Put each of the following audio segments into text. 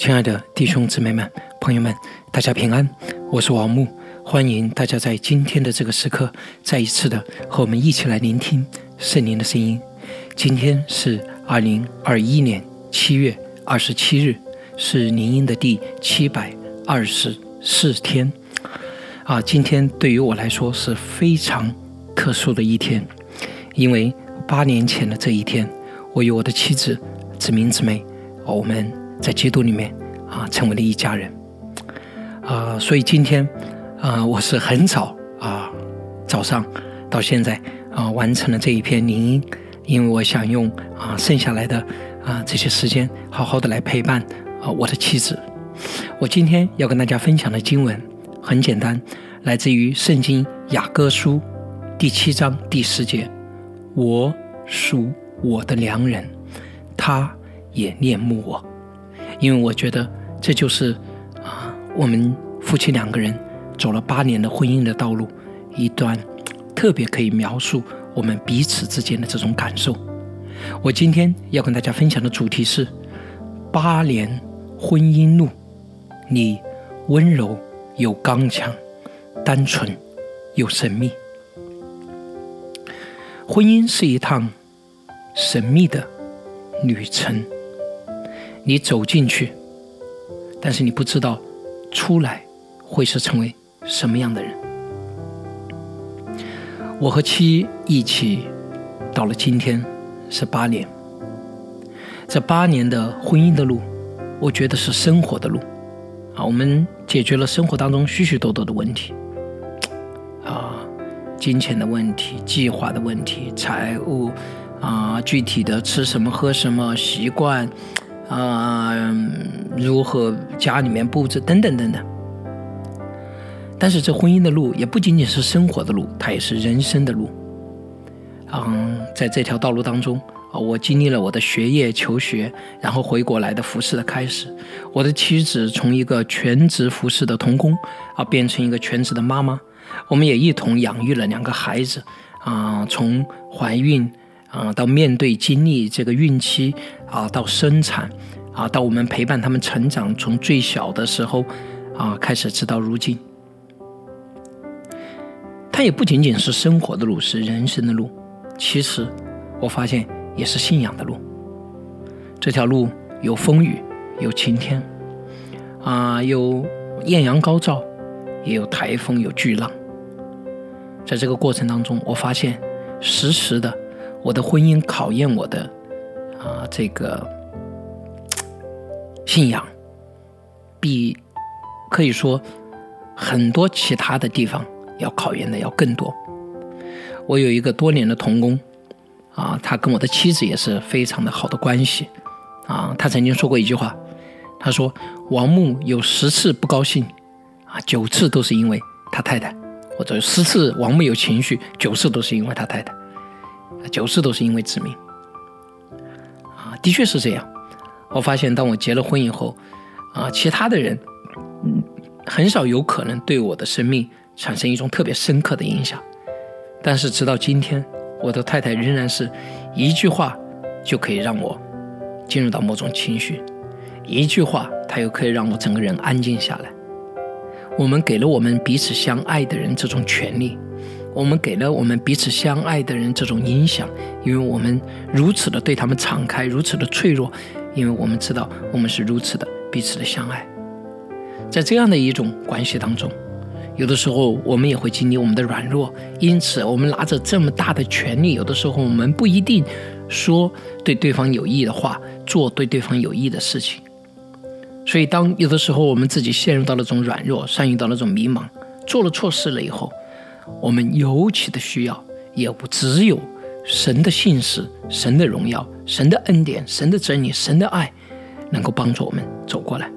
亲爱的弟兄姊妹们、朋友们，大家平安！我是王木，欢迎大家在今天的这个时刻，再一次的和我们一起来聆听圣灵的声音。今天是二零二一年七月二十七日，是灵音的第七百二十四天。啊，今天对于我来说是非常特殊的一天，因为八年前的这一天，我与我的妻子姊明姊妹，我们。在基督里面啊，成为了一家人啊，所以今天啊，我是很早啊，早上到现在啊，完成了这一篇灵音，因为我想用啊剩下来的啊这些时间，好好的来陪伴啊我的妻子。我今天要跟大家分享的经文很简单，来自于圣经雅各书第七章第十节：“我属我的良人，他也恋慕我。”因为我觉得这就是啊，我们夫妻两个人走了八年的婚姻的道路，一段特别可以描述我们彼此之间的这种感受。我今天要跟大家分享的主题是八年婚姻路，你温柔又刚强，单纯又神秘。婚姻是一趟神秘的旅程。你走进去，但是你不知道出来会是成为什么样的人。我和妻一起到了今天是八年，这八年的婚姻的路，我觉得是生活的路啊。我们解决了生活当中许许多多的问题啊，金钱的问题、计划的问题、财务啊，具体的吃什么、喝什么习惯。啊，如何家里面布置等等等等。但是这婚姻的路也不仅仅是生活的路，它也是人生的路。嗯，在这条道路当中啊，我经历了我的学业求学，然后回国来的服饰的开始。我的妻子从一个全职服饰的童工啊，变成一个全职的妈妈。我们也一同养育了两个孩子啊，从怀孕。啊，到面对经历这个孕期啊，到生产啊，到我们陪伴他们成长，从最小的时候啊开始，直到如今，它也不仅仅是生活的路，是人生的路。其实我发现也是信仰的路。这条路有风雨，有晴天，啊，有艳阳高照，也有台风，有巨浪。在这个过程当中，我发现时时的。我的婚姻考验我的啊，这个信仰，比可以说很多其他的地方要考验的要更多。我有一个多年的童工啊，他跟我的妻子也是非常的好的关系啊。他曾经说过一句话，他说：“王木有十次不高兴啊，九次都是因为他太太；或者十次王木有情绪，九次都是因为他太太。”九次都是因为致命，啊，的确是这样。我发现，当我结了婚以后，啊，其他的人，嗯，很少有可能对我的生命产生一种特别深刻的影响。但是，直到今天，我的太太仍然是一句话就可以让我进入到某种情绪，一句话，她又可以让我整个人安静下来。我们给了我们彼此相爱的人这种权利。我们给了我们彼此相爱的人这种影响，因为我们如此的对他们敞开，如此的脆弱，因为我们知道我们是如此的彼此的相爱。在这样的一种关系当中，有的时候我们也会经历我们的软弱，因此我们拿着这么大的权利，有的时候我们不一定说对对方有益的话，做对对方有益的事情。所以，当有的时候我们自己陷入到那种软弱，陷入到那种迷茫，做了错事了以后。我们尤其的需要，也不只有神的信使、神的荣耀、神的恩典、神的真理、神的爱，能够帮助我们走过来。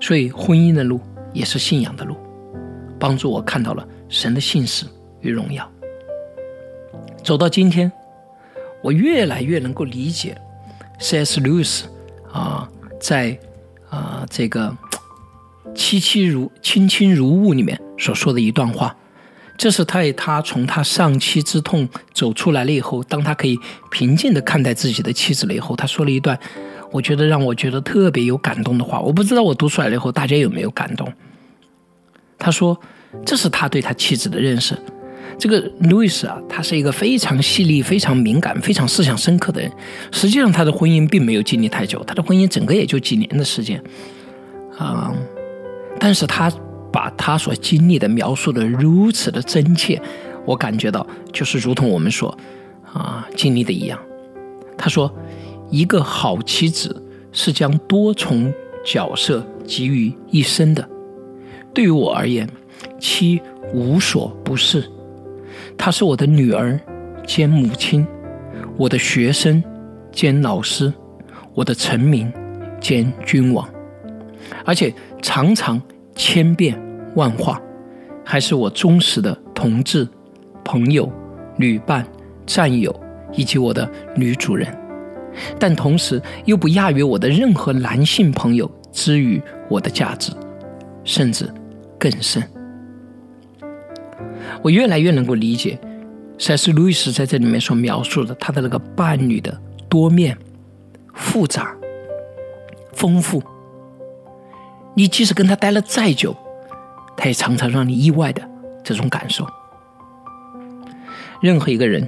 所以，婚姻的路也是信仰的路，帮助我看到了神的信使与荣耀。走到今天，我越来越能够理解 C.S. Lewis 啊，在啊这个“妻妻如亲亲如雾”里面所说的一段话。这是在他从他丧妻之痛走出来了以后，当他可以平静地看待自己的妻子了以后，他说了一段，我觉得让我觉得特别有感动的话。我不知道我读出来了以后，大家有没有感动？他说，这是他对他妻子的认识。这个路易斯啊，他是一个非常细腻、非常敏感、非常思想深刻的人。实际上，他的婚姻并没有经历太久，他的婚姻整个也就几年的时间，啊，但是他。把他所经历的描述的如此的真切，我感觉到就是如同我们所啊经历的一样。他说：“一个好妻子是将多重角色集于一身的。对于我而言，妻无所不是。她是我的女儿兼母亲，我的学生兼老师，我的臣民兼君王，而且常常。”千变万化，还是我忠实的同志、朋友、旅伴、战友，以及我的女主人，但同时又不亚于我的任何男性朋友之于我的价值，甚至更甚。我越来越能够理解塞斯·路易斯在这里面所描述的他的那个伴侣的多面、复杂、丰富。你即使跟他待了再久，他也常常让你意外的这种感受。任何一个人，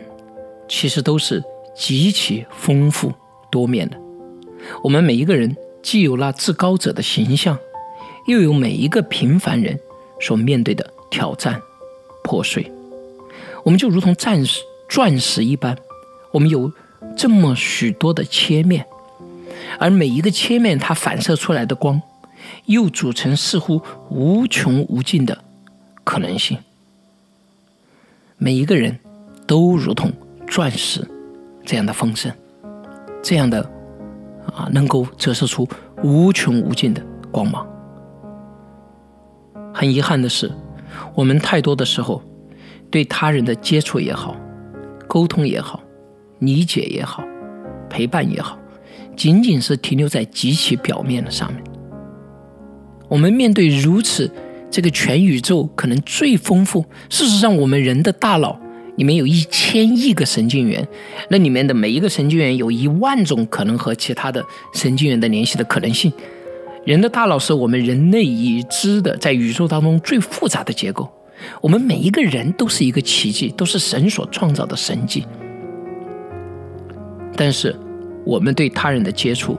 其实都是极其丰富多面的。我们每一个人既有那至高者的形象，又有每一个平凡人所面对的挑战、破碎。我们就如同钻石、钻石一般，我们有这么许多的切面，而每一个切面它反射出来的光。又组成似乎无穷无尽的可能性。每一个人都如同钻石这样的丰盛，这样的啊，能够折射出无穷无尽的光芒。很遗憾的是，我们太多的时候对他人的接触也好、沟通也好、理解也好、陪伴也好，仅仅是停留在极其表面的上面。我们面对如此这个全宇宙可能最丰富，事实上，我们人的大脑里面有一千亿个神经元，那里面的每一个神经元有一万种可能和其他的神经元的联系的可能性。人的大脑是我们人类已知的在宇宙当中最复杂的结构。我们每一个人都是一个奇迹，都是神所创造的神迹。但是，我们对他人的接触、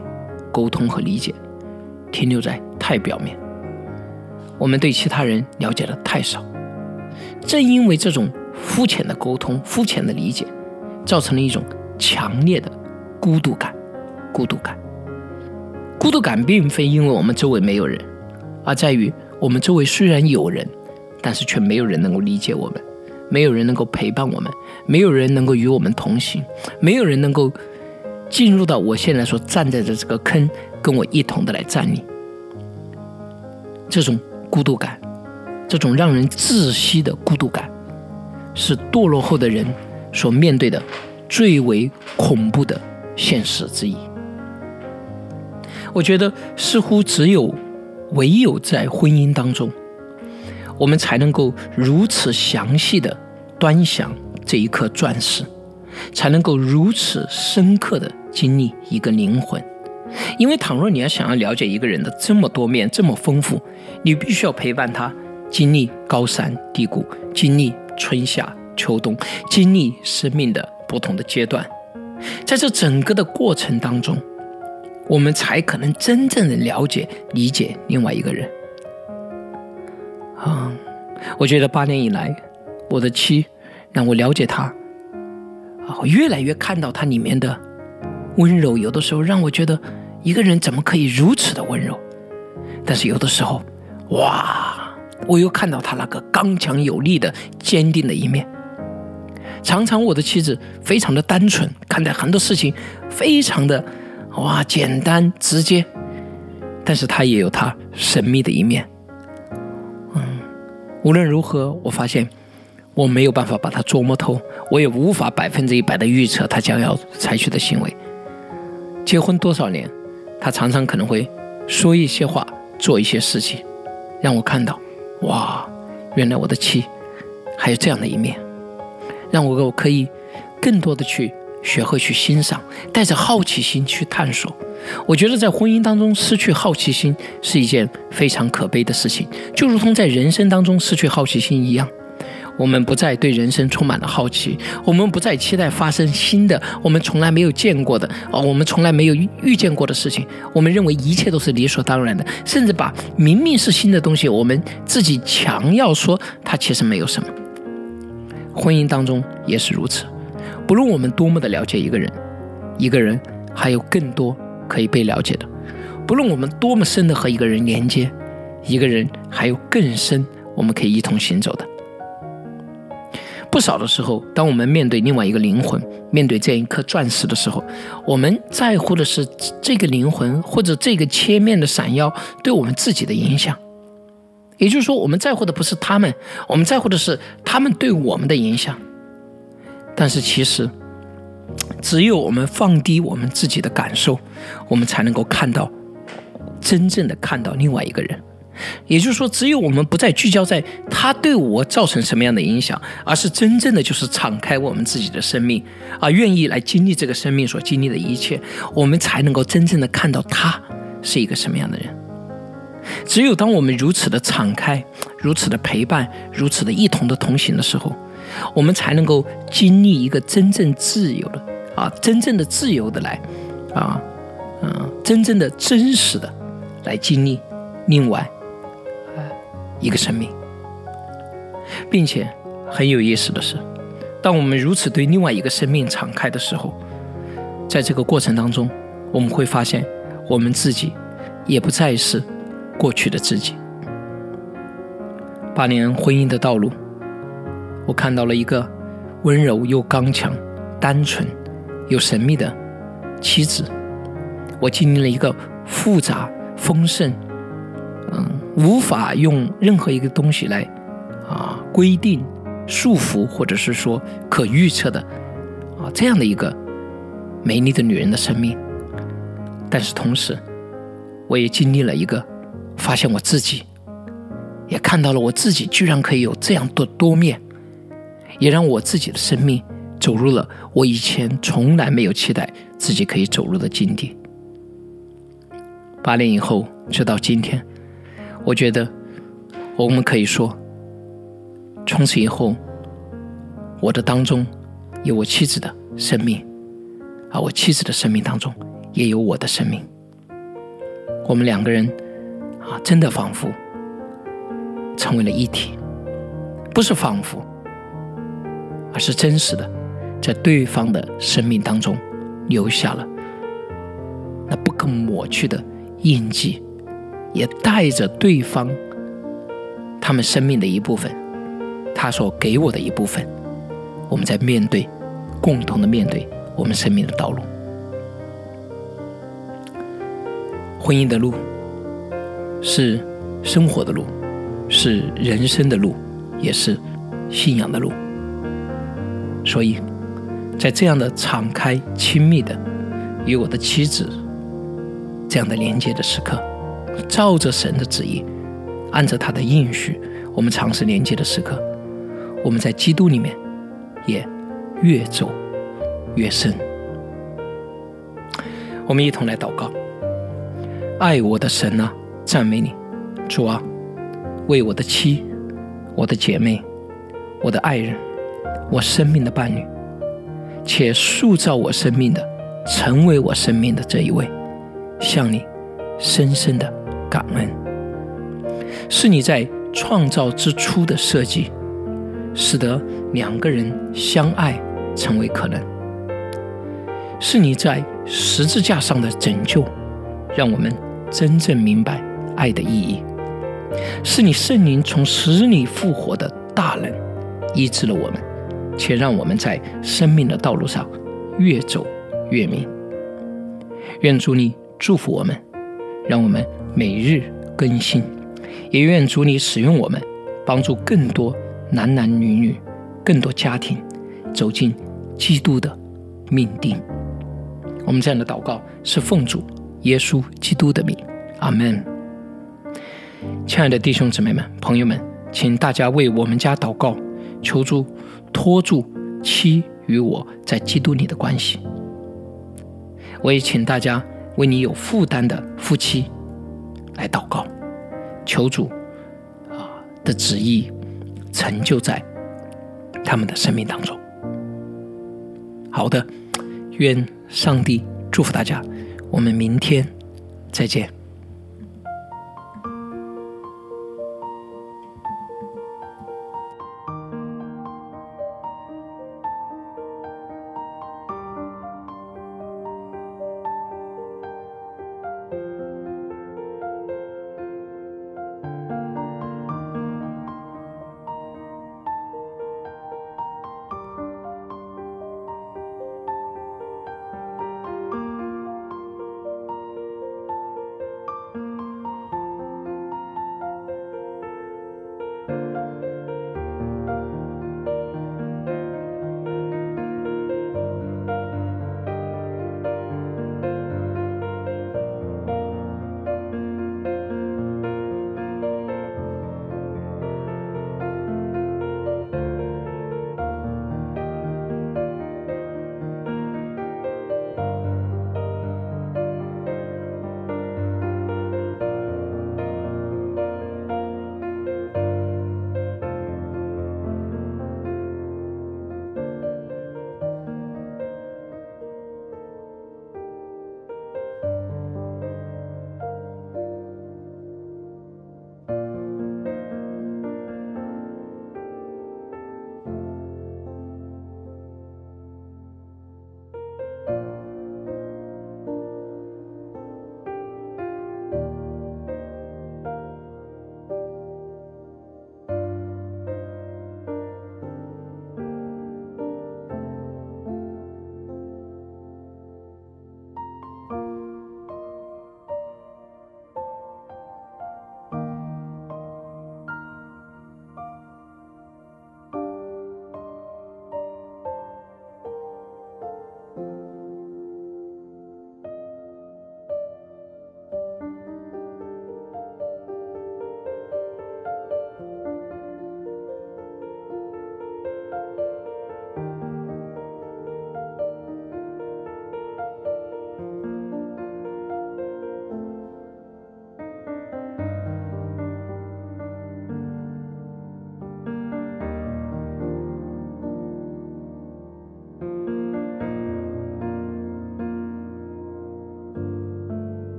沟通和理解，停留在太表面。我们对其他人了解的太少，正因为这种肤浅的沟通、肤浅的理解，造成了一种强烈的孤独感。孤独感，孤独感并非因为我们周围没有人，而在于我们周围虽然有人，但是却没有人能够理解我们，没有人能够陪伴我们，没有人能够与我们同行，没有人能够进入到我现在所站在的这个坑，跟我一同的来站立。这种。孤独感，这种让人窒息的孤独感，是堕落后的人所面对的最为恐怖的现实之一。我觉得，似乎只有唯有在婚姻当中，我们才能够如此详细的端详这一颗钻石，才能够如此深刻的经历一个灵魂。因为，倘若你要想要了解一个人的这么多面、这么丰富，你必须要陪伴他经历高山低谷，经历春夏秋冬，经历生命的不同的阶段。在这整个的过程当中，我们才可能真正的了解、理解另外一个人。啊，我觉得八年以来，我的妻让我了解他，啊，我越来越看到他里面的温柔，有的时候让我觉得。一个人怎么可以如此的温柔？但是有的时候，哇，我又看到他那个刚强有力的、坚定的一面。常常我的妻子非常的单纯，看待很多事情非常的哇简单直接，但是他也有他神秘的一面。嗯，无论如何，我发现我没有办法把他琢磨透，我也无法百分之一百的预测他将要采取的行为。结婚多少年？他常常可能会说一些话，做一些事情，让我看到，哇，原来我的妻还有这样的一面，让我我可以更多的去学会去欣赏，带着好奇心去探索。我觉得在婚姻当中失去好奇心是一件非常可悲的事情，就如同在人生当中失去好奇心一样。我们不再对人生充满了好奇，我们不再期待发生新的我们从来没有见过的哦，我们从来没有遇见过的事情。我们认为一切都是理所当然的，甚至把明明是新的东西，我们自己强要说它其实没有什么。婚姻当中也是如此，不论我们多么的了解一个人，一个人还有更多可以被了解的；不论我们多么深的和一个人连接，一个人还有更深我们可以一同行走的。不少的时候，当我们面对另外一个灵魂，面对这样一颗钻石的时候，我们在乎的是这个灵魂或者这个切面的闪耀对我们自己的影响。也就是说，我们在乎的不是他们，我们在乎的是他们对我们的影响。但是，其实只有我们放低我们自己的感受，我们才能够看到真正的看到另外一个人。也就是说，只有我们不再聚焦在他对我造成什么样的影响，而是真正的就是敞开我们自己的生命，啊，愿意来经历这个生命所经历的一切，我们才能够真正的看到他是一个什么样的人。只有当我们如此的敞开、如此的陪伴、如此的一同的同行的时候，我们才能够经历一个真正自由的啊，真正的自由的来啊，嗯，真正的真实的来经历另外。一个生命，并且很有意思的是，当我们如此对另外一个生命敞开的时候，在这个过程当中，我们会发现我们自己也不再是过去的自己。八年婚姻的道路，我看到了一个温柔又刚强、单纯又神秘的妻子。我经历了一个复杂、丰盛。嗯无法用任何一个东西来啊规定、束缚，或者是说可预测的啊这样的一个美丽的女人的生命。但是同时，我也经历了一个发现我自己，也看到了我自己居然可以有这样多多面，也让我自己的生命走入了我以前从来没有期待自己可以走入的境地。八年以后，直到今天。我觉得，我们可以说，从此以后，我的当中有我妻子的生命，而我妻子的生命当中也有我的生命。我们两个人啊，真的仿佛成为了一体，不是仿佛，而是真实的，在对方的生命当中留下了那不可抹去的印记。也带着对方他们生命的一部分，他所给我的一部分，我们在面对，共同的面对我们生命的道路。婚姻的路是生活的路，是人生的路，也是信仰的路。所以在这样的敞开、亲密的与我的妻子这样的连接的时刻。照着神的旨意，按着他的应许，我们尝试连接的时刻，我们在基督里面也越走越深。我们一同来祷告：爱我的神啊，赞美你，主啊，为我的妻、我的姐妹、我的爱人、我生命的伴侣，且塑造我生命的，成为我生命的这一位，向你深深的。感恩，是你在创造之初的设计，使得两个人相爱成为可能；是你在十字架上的拯救，让我们真正明白爱的意义；是你圣灵从死里复活的大能，医治了我们，且让我们在生命的道路上越走越明。愿主你祝福我们，让我们。每日更新，也愿主你使用我们，帮助更多男男女女、更多家庭走进基督的命定。我们这样的祷告是奉主耶稣基督的名，阿门。亲爱的弟兄姊妹们、朋友们，请大家为我们家祷告，求助托住妻与我在基督里的关系。我也请大家为你有负担的夫妻来祷告，求主啊的旨意成就在他们的生命当中。好的，愿上帝祝福大家，我们明天再见。